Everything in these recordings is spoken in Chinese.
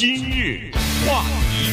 今日话题，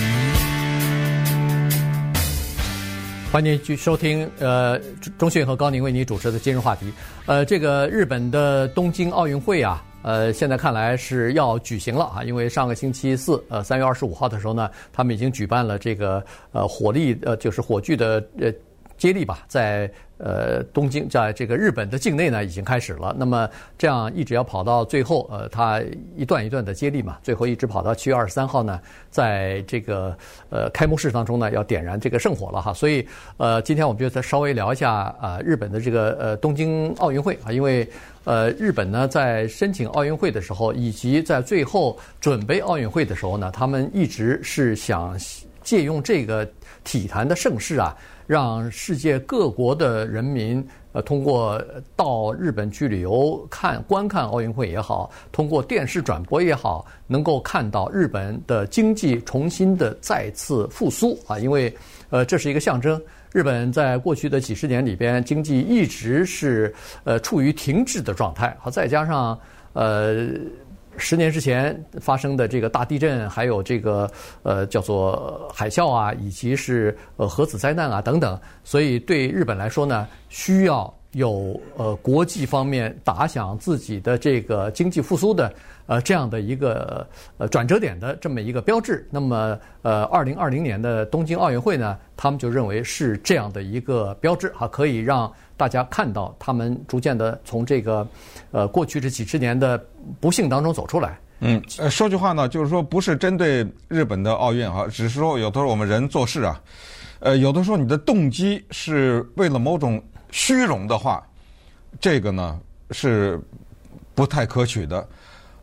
欢迎继续收听呃，钟迅和高宁为你主持的今日话题。呃，这个日本的东京奥运会啊，呃，现在看来是要举行了啊，因为上个星期四，呃，三月二十五号的时候呢，他们已经举办了这个呃火力呃就是火炬的呃。接力吧，在呃东京，在这个日本的境内呢，已经开始了。那么这样一直要跑到最后，呃，它一段一段的接力嘛，最后一直跑到七月二十三号呢，在这个呃开幕式当中呢，要点燃这个圣火了哈。所以呃，今天我们就再稍微聊一下啊，日本的这个呃东京奥运会啊，因为呃日本呢在申请奥运会的时候，以及在最后准备奥运会的时候呢，他们一直是想借用这个体坛的盛世啊。让世界各国的人民，呃，通过到日本去旅游、看观看奥运会也好，通过电视转播也好，能够看到日本的经济重新的再次复苏啊！因为，呃，这是一个象征。日本在过去的几十年里边，经济一直是呃处于停滞的状态，好，再加上呃。十年之前发生的这个大地震，还有这个呃叫做海啸啊，以及是呃核子灾难啊等等，所以对日本来说呢，需要有呃国际方面打响自己的这个经济复苏的呃这样的一个呃转折点的这么一个标志。那么呃，二零二零年的东京奥运会呢，他们就认为是这样的一个标志啊，可以让。大家看到他们逐渐的从这个，呃，过去这几十年的不幸当中走出来。嗯，呃，说句话呢，就是说不是针对日本的奥运哈，只是说有的时候我们人做事啊，呃，有的时候你的动机是为了某种虚荣的话，这个呢是不太可取的。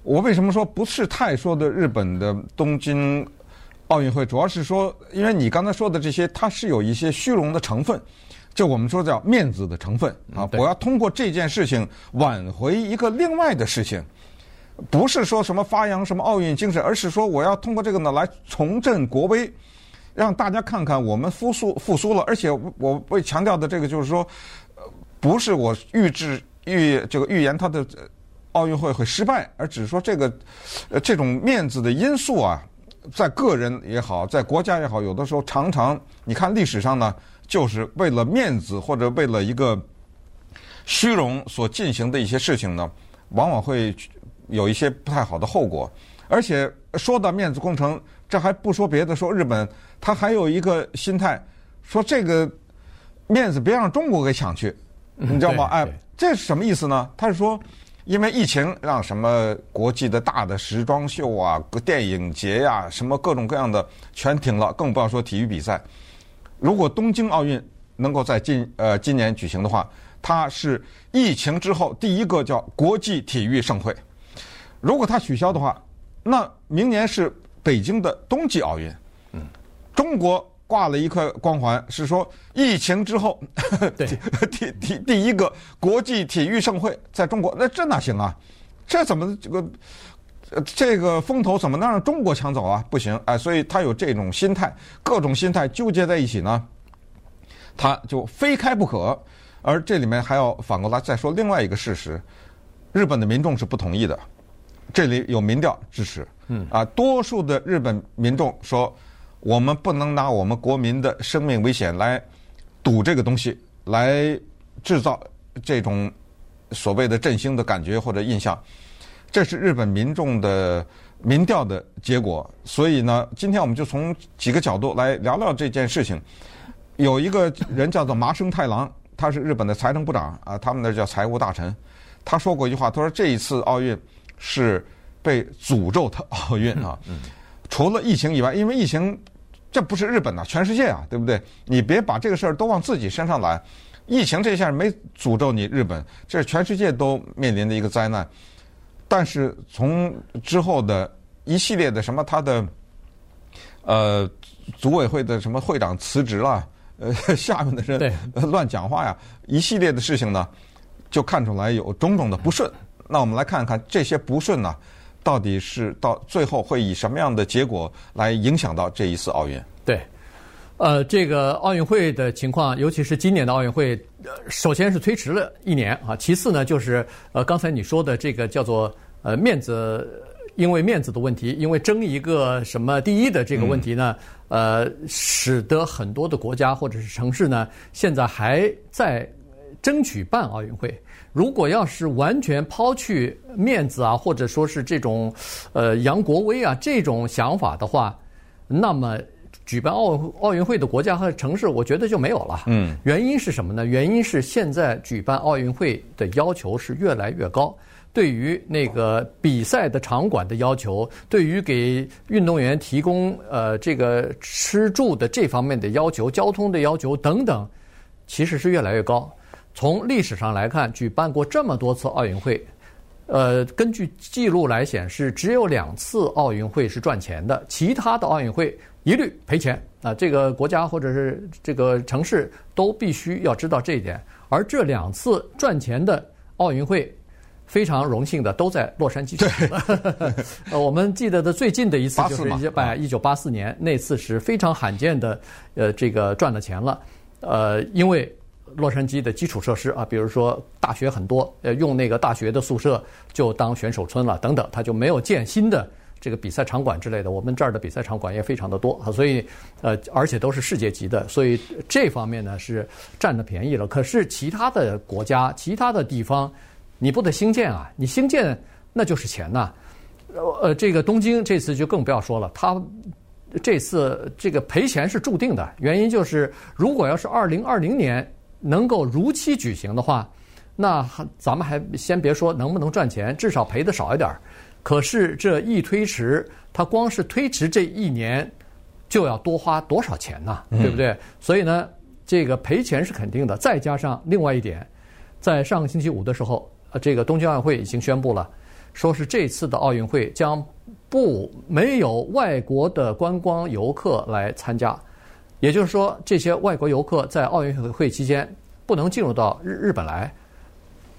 我为什么说不是太说的日本的东京奥运会，主要是说，因为你刚才说的这些，它是有一些虚荣的成分。就我们说叫面子的成分啊，我要通过这件事情挽回一个另外的事情，不是说什么发扬什么奥运精神，而是说我要通过这个呢来重振国威，让大家看看我们复苏复苏了。而且我为强调的这个就是说，不是我预知预这个预言他的奥运会会失败，而只是说这个呃这种面子的因素啊，在个人也好，在国家也好，有的时候常常你看历史上呢。就是为了面子或者为了一个虚荣所进行的一些事情呢，往往会有一些不太好的后果。而且说到面子工程，这还不说别的，说日本他还有一个心态，说这个面子别让中国给抢去，你知道吗？哎，这是什么意思呢？他是说，因为疫情让什么国际的大的时装秀啊、电影节呀、啊、什么各种各样的全停了，更不要说体育比赛。如果东京奥运能够在今呃今年举行的话，它是疫情之后第一个叫国际体育盛会。如果它取消的话，那明年是北京的冬季奥运。嗯，中国挂了一块光环，是说疫情之后 对第第第一个国际体育盛会在中国，那这哪行啊？这怎么这个？这个风头怎么能让中国抢走啊？不行，哎，所以他有这种心态，各种心态纠结在一起呢，他就非开不可。而这里面还要反过来再说另外一个事实：日本的民众是不同意的。这里有民调支持，嗯啊，多数的日本民众说，我们不能拿我们国民的生命危险来赌这个东西，来制造这种所谓的振兴的感觉或者印象。这是日本民众的民调的结果，所以呢，今天我们就从几个角度来聊聊这件事情。有一个人叫做麻生太郎，他是日本的财政部长啊，他们那叫财务大臣。他说过一句话，他说这一次奥运是被诅咒的奥运啊，除了疫情以外，因为疫情这不是日本呐，全世界啊，对不对？你别把这个事儿都往自己身上揽。疫情这下没诅咒你日本，这是全世界都面临的一个灾难。但是从之后的一系列的什么，他的呃组委会的什么会长辞职了，呃 下面的人乱讲话呀，一系列的事情呢，就看出来有种种的不顺。那我们来看看这些不顺呢，到底是到最后会以什么样的结果来影响到这一次奥运？对。呃，这个奥运会的情况，尤其是今年的奥运会，呃，首先是推迟了一年啊。其次呢，就是呃，刚才你说的这个叫做呃面子因为面子的问题，因为争一个什么第一的这个问题呢，呃，使得很多的国家或者是城市呢，现在还在争取办奥运会。如果要是完全抛去面子啊，或者说是这种呃扬国威啊这种想法的话，那么举办奥奥运会的国家和城市，我觉得就没有了。嗯，原因是什么呢？原因是现在举办奥运会的要求是越来越高，对于那个比赛的场馆的要求，对于给运动员提供呃这个吃住的这方面的要求、交通的要求等等，其实是越来越高。从历史上来看，举办过这么多次奥运会，呃，根据记录来显示，只有两次奥运会是赚钱的，其他的奥运会一律赔钱。啊，这个国家或者是这个城市都必须要知道这一点。而这两次赚钱的奥运会，非常荣幸的都在洛杉矶举行。呃，我们记得的最近的一次就是一百一九八四年那次是非常罕见的，呃，这个赚了钱了。呃，因为。洛杉矶的基础设施啊，比如说大学很多，呃，用那个大学的宿舍就当选手村了，等等，他就没有建新的这个比赛场馆之类的。我们这儿的比赛场馆也非常的多，所以呃，而且都是世界级的，所以这方面呢是占了便宜了。可是其他的国家、其他的地方，你不得兴建啊？你兴建那就是钱呐。呃，这个东京这次就更不要说了，他这次这个赔钱是注定的，原因就是如果要是二零二零年。能够如期举行的话，那咱们还先别说能不能赚钱，至少赔的少一点儿。可是这一推迟，它光是推迟这一年，就要多花多少钱呢？对不对？所以呢，这个赔钱是肯定的。再加上另外一点，在上个星期五的时候，呃，这个东京奥运会已经宣布了，说是这次的奥运会将不没有外国的观光游客来参加。也就是说，这些外国游客在奥运会期间不能进入到日日本来。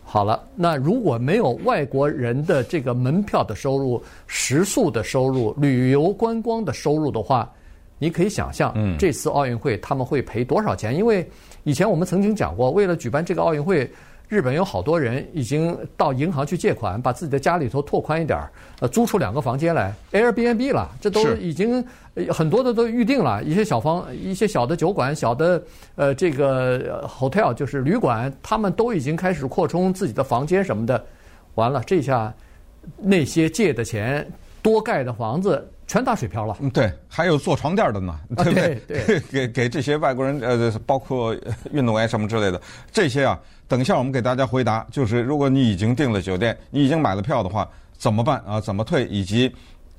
好了，那如果没有外国人的这个门票的收入、食宿的收入、旅游观光的收入的话，你可以想象，这次奥运会他们会赔多少钱？因为以前我们曾经讲过，为了举办这个奥运会。日本有好多人已经到银行去借款，把自己的家里头拓宽一点儿，呃，租出两个房间来，Airbnb 了，这都已经很多的都预定了，一些小房、一些小的酒馆、小的呃这个 hotel 就是旅馆，他们都已经开始扩充自己的房间什么的。完了，这下那些借的钱、多盖的房子全打水漂了。嗯，对，还有做床垫的呢，对不对？对，给给这些外国人，呃，包括运动员什么之类的，这些啊。等一下，我们给大家回答，就是如果你已经订了酒店，你已经买了票的话，怎么办啊？怎么退？以及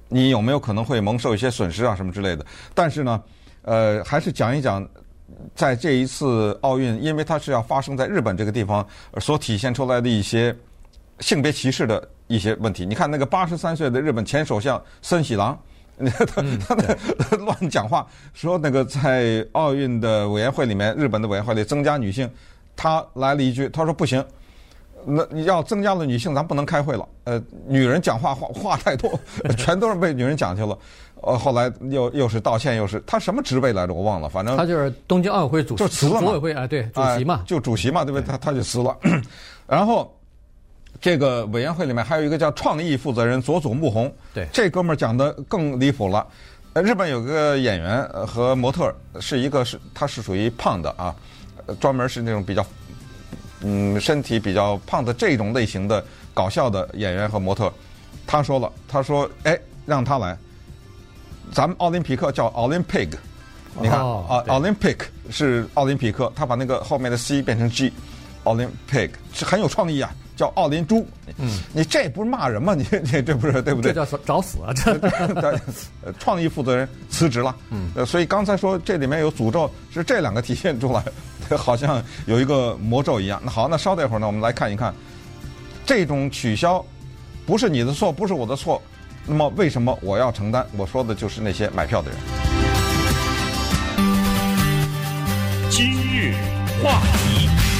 你有没有可能会蒙受一些损失啊，什么之类的？但是呢，呃，还是讲一讲，在这一次奥运，因为它是要发生在日本这个地方，所体现出来的一些性别歧视的一些问题。你看那个八十三岁的日本前首相森喜朗，他他那乱讲话，说那个在奥运的委员会里面，日本的委员会里增加女性。他来了一句，他说不行，那你要增加了女性，咱不能开会了。呃，女人讲话话话太多，全都是被女人讲去了。呃，后来又又是道歉，又是他什么职位来着？我忘了，反正他就是东京奥委会主席，就辞了嘛。组委会啊，对，主席嘛，就主席嘛，对不对？他他就辞了。然后这个委员会里面还有一个叫创意负责人佐佐木宏，对，这哥们儿讲的更离谱了。日本有个演员和模特，是一个是他是属于胖的啊。专门是那种比较，嗯，身体比较胖的这种类型的搞笑的演员和模特，他说了，他说，哎，让他来，咱们奥林匹克叫 Olympic，你看啊，Olympic 是奥林匹克，他把那个后面的 C 变成 G，Olympic 是很有创意啊。叫奥林猪，嗯，你这不是骂人吗？你 你这不是对不对？这叫找死啊！这 创意负责人辞职了，嗯，所以刚才说这里面有诅咒，是这两个体现出来，好像有一个魔咒一样。那好，那稍等一会儿呢，我们来看一看，这种取消不是你的错，不是我的错，那么为什么我要承担？我说的就是那些买票的人。今日话题。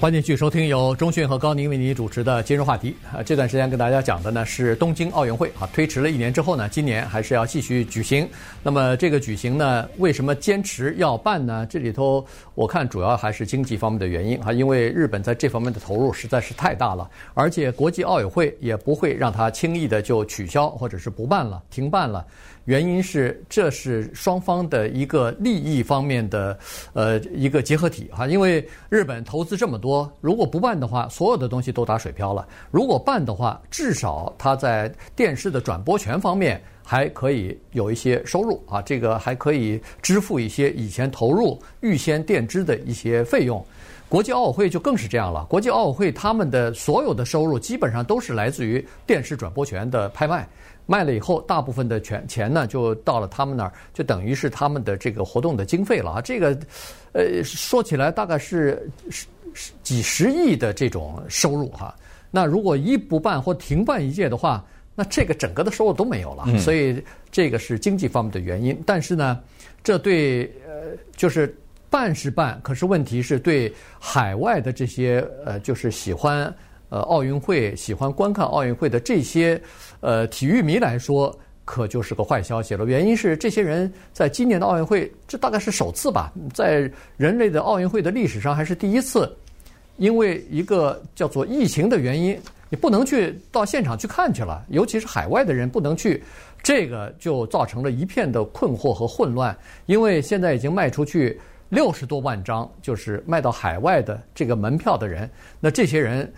欢迎继续收听由中讯和高宁为您主持的今日话题啊。这段时间跟大家讲的呢是东京奥运会啊，推迟了一年之后呢，今年还是要继续举行。那么这个举行呢，为什么坚持要办呢？这里头我看主要还是经济方面的原因啊，因为日本在这方面的投入实在是太大了，而且国际奥委会也不会让它轻易的就取消或者是不办了、停办了。原因是这是双方的一个利益方面的呃一个结合体哈，因为日本投资这么多，如果不办的话，所有的东西都打水漂了；如果办的话，至少它在电视的转播权方面还可以有一些收入啊，这个还可以支付一些以前投入预先垫支的一些费用。国际奥委会就更是这样了，国际奥委会他们的所有的收入基本上都是来自于电视转播权的拍卖。卖了以后，大部分的钱钱呢就到了他们那儿，就等于是他们的这个活动的经费了啊。这个，呃，说起来大概是十十几十亿的这种收入哈。那如果一不办或停办一届的话，那这个整个的收入都没有了。所以这个是经济方面的原因。但是呢，这对呃就是办是办，可是问题是对海外的这些呃就是喜欢。呃，奥运会喜欢观看奥运会的这些呃体育迷来说，可就是个坏消息了。原因是这些人在今年的奥运会，这大概是首次吧，在人类的奥运会的历史上还是第一次，因为一个叫做疫情的原因，你不能去到现场去看去了，尤其是海外的人不能去，这个就造成了一片的困惑和混乱。因为现在已经卖出去六十多万张，就是卖到海外的这个门票的人，那这些人。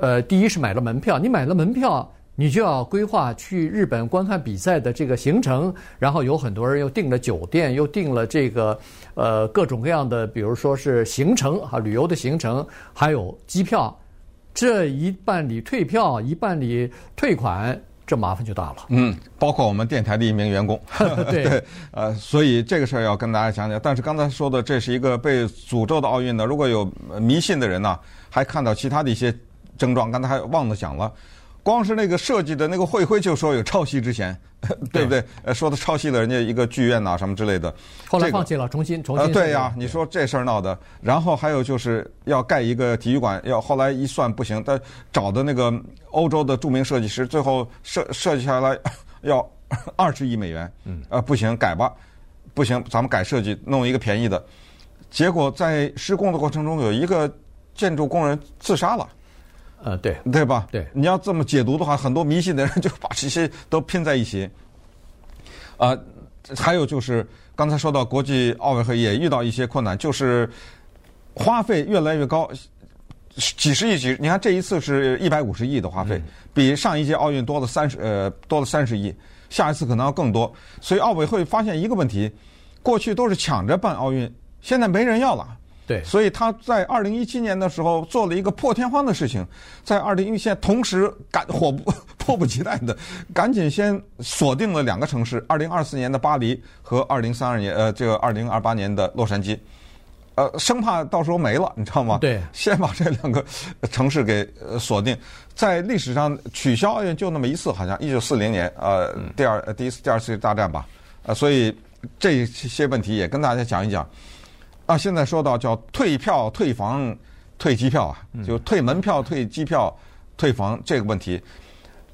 呃，第一是买了门票，你买了门票，你就要规划去日本观看比赛的这个行程，然后有很多人又订了酒店，又订了这个呃各种各样的，比如说是行程啊，旅游的行程，还有机票，这一办理退票，一办理退款，这麻烦就大了。嗯，包括我们电台的一名员工。对，对，呃，所以这个事儿要跟大家讲讲。但是刚才说的这是一个被诅咒的奥运呢，如果有迷信的人呢，还看到其他的一些。症状刚才还忘了讲了，光是那个设计的那个会徽就说有抄袭之嫌，对不对？呃，说他抄袭了人家一个剧院呐什么之类的，后来放弃了，重新重新。呃，对呀，你说这事儿闹的，然后还有就是要盖一个体育馆，要后来一算不行，他找的那个欧洲的著名设计师，最后设设计下来要 二十亿美元，嗯，呃，不行，改吧，不行，咱们改设计，弄一个便宜的，结果在施工的过程中有一个建筑工人自杀了。呃，对，对吧？对，你要这么解读的话，很多迷信的人就把这些都拼在一起。啊、呃，还有就是刚才说到国际奥委会也遇到一些困难，就是花费越来越高，几十亿几，你看这一次是一百五十亿的花费，比上一届奥运多了三十呃多了三十亿，下一次可能要更多。所以奥委会发现一个问题，过去都是抢着办奥运，现在没人要了。对，所以他在二零一七年的时候做了一个破天荒的事情，在二零一七年同时赶火不 迫不及待的赶紧先锁定了两个城市：二零二四年的巴黎和二零三二年呃这个二零二八年的洛杉矶，呃生怕到时候没了，你知道吗？对，先把这两个城市给锁定。在历史上取消奥运就那么一次，好像一九四零年呃第二第一次第二次大战吧，呃所以这些问题也跟大家讲一讲。啊，现在说到叫退票、退房、退机票啊，就退门票、退机票、退房这个问题，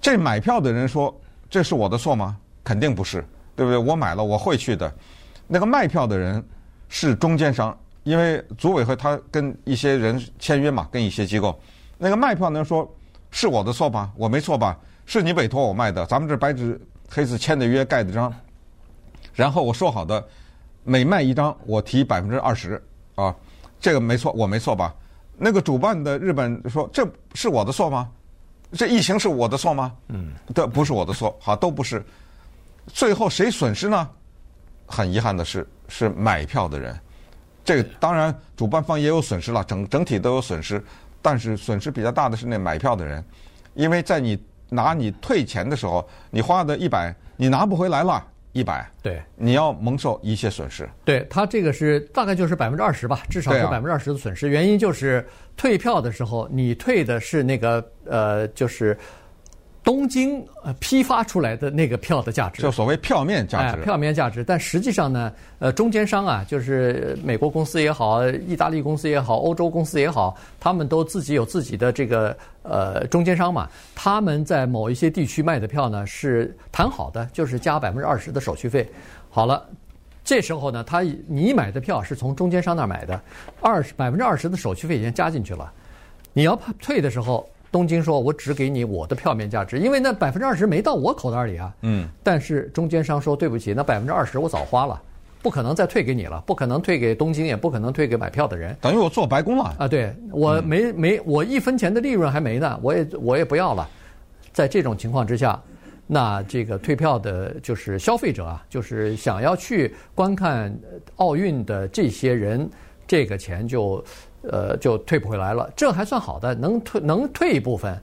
这买票的人说这是我的错吗？肯定不是，对不对？我买了我会去的。那个卖票的人是中间商，因为组委会他跟一些人签约嘛，跟一些机构。那个卖票的人说是我的错吧？我没错吧？是你委托我卖的，咱们这白纸黑字签的约盖的章，然后我说好的。每卖一张，我提百分之二十，啊，这个没错，我没错吧？那个主办的日本说，这是我的错吗？这疫情是我的错吗？嗯，这不是我的错，好，都不是。最后谁损失呢？很遗憾的是，是买票的人。这个当然，主办方也有损失了，整整体都有损失，但是损失比较大的是那买票的人，因为在你拿你退钱的时候，你花的一百，你拿不回来了。一百，对，你要蒙受一些损失。对，他这个是大概就是百分之二十吧，至少是百分之二十的损失。原因就是退票的时候，你退的是那个呃，就是东京呃批发出来的那个票的价值，就所谓票面价值，哎，票面价值。但实际上呢，呃，中间商啊，就是美国公司也好，意大利公司也好，欧洲公司也好，他们都自己有自己的这个呃中间商嘛。他们在某一些地区卖的票呢，是谈好的，就是加百分之二十的手续费。好了，这时候呢，他你买的票是从中间商那儿买的，二十百分之二十的手续费已经加进去了，你要退的时候。东京说：“我只给你我的票面价值，因为那百分之二十没到我口袋里啊。”嗯。但是中间商说：“对不起，那百分之二十我早花了，不可能再退给你了，不可能退给东京，也不可能退给买票的人。等于我做白工了啊！对，我没没我一分钱的利润还没呢，我也我也不要了。在这种情况之下，那这个退票的就是消费者啊，就是想要去观看奥运的这些人，这个钱就。”呃，就退不回来了，这还算好的，能退能退一部分。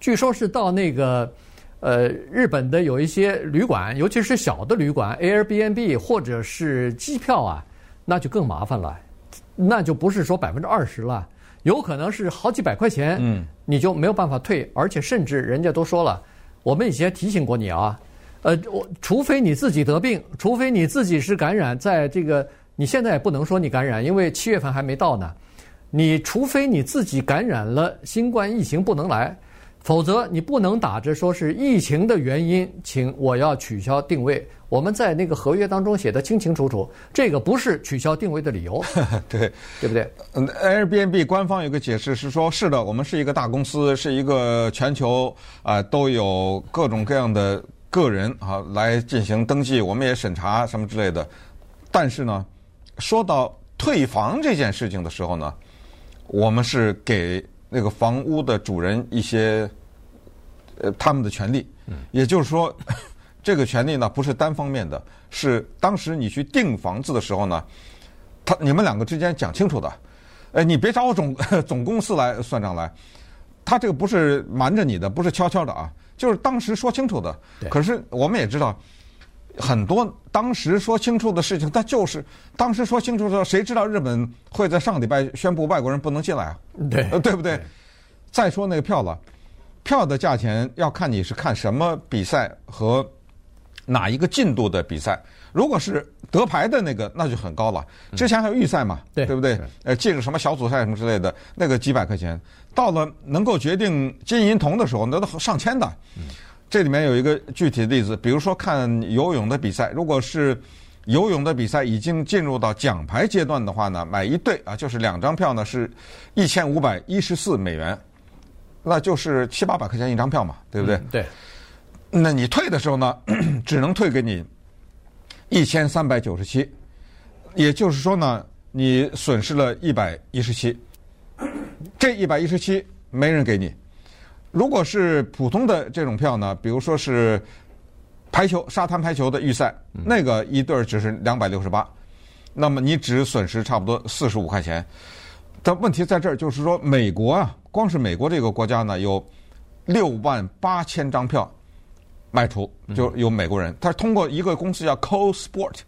据说是到那个呃日本的有一些旅馆，尤其是小的旅馆，Airbnb 或者是机票啊，那就更麻烦了，那就不是说百分之二十了，有可能是好几百块钱，嗯，你就没有办法退，而且甚至人家都说了，我们以前提醒过你啊，呃，我除非你自己得病，除非你自己是感染，在这个你现在也不能说你感染，因为七月份还没到呢。你除非你自己感染了新冠疫情不能来，否则你不能打着说是疫情的原因，请我要取消定位。我们在那个合约当中写得清清楚楚，这个不是取消定位的理由。对，对不对？嗯，Airbnb 官方有个解释是说，是的，我们是一个大公司，是一个全球啊、呃、都有各种各样的个人啊来进行登记，我们也审查什么之类的。但是呢，说到退房这件事情的时候呢。我们是给那个房屋的主人一些呃他们的权利，也就是说，这个权利呢不是单方面的，是当时你去订房子的时候呢，他你们两个之间讲清楚的，呃，你别找我总 总公司来算账来，他这个不是瞒着你的，不是悄悄的啊，就是当时说清楚的。可是我们也知道。很多当时说清楚的事情，他就是当时说清楚的时候，谁知道日本会在上个礼拜宣布外国人不能进来啊？对，对不对？再说那个票了，票的价钱要看你是看什么比赛和哪一个进度的比赛。如果是得牌的那个，那就很高了。之前还有预赛嘛，对不对？呃，进入什么小组赛什么之类的，那个几百块钱，到了能够决定金银铜的时候，那都上千的。这里面有一个具体的例子，比如说看游泳的比赛，如果是游泳的比赛已经进入到奖牌阶段的话呢，买一对啊，就是两张票呢，是一千五百一十四美元，那就是七八百块钱一张票嘛，对不对？嗯、对。那你退的时候呢，只能退给你一千三百九十七，也就是说呢，你损失了一百一十七，这一百一十七没人给你。如果是普通的这种票呢，比如说是排球、沙滩排球的预赛，那个一对儿只是两百六十八，那么你只损失差不多四十五块钱。但问题在这儿，就是说美国啊，光是美国这个国家呢，有六万八千张票卖出，就有美国人，他通过一个公司叫 CoSport，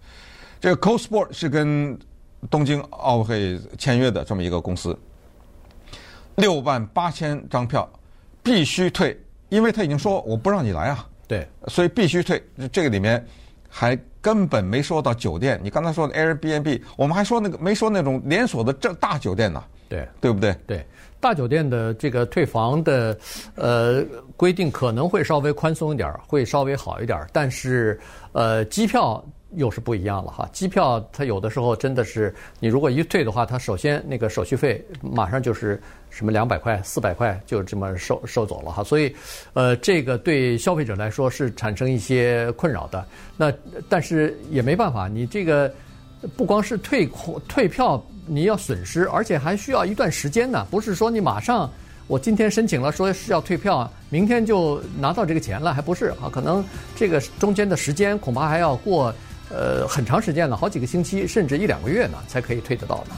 这个 CoSport 是跟东京奥运会签约的这么一个公司，六万八千张票。必须退，因为他已经说我不让你来啊。对，所以必须退。这个里面还根本没说到酒店。你刚才说的 Airbnb，我们还说那个没说那种连锁的这大酒店呢。对，对不对？对，大酒店的这个退房的呃规定可能会稍微宽松一点，会稍微好一点。但是呃，机票又是不一样了哈。机票它有的时候真的是，你如果一退的话，它首先那个手续费马上就是。什么两百块、四百块就这么收收走了哈，所以，呃，这个对消费者来说是产生一些困扰的。那但是也没办法，你这个不光是退退票你要损失，而且还需要一段时间呢。不是说你马上我今天申请了说是要退票，明天就拿到这个钱了，还不是啊？可能这个中间的时间恐怕还要过呃很长时间呢，好几个星期甚至一两个月呢，才可以退得到呢。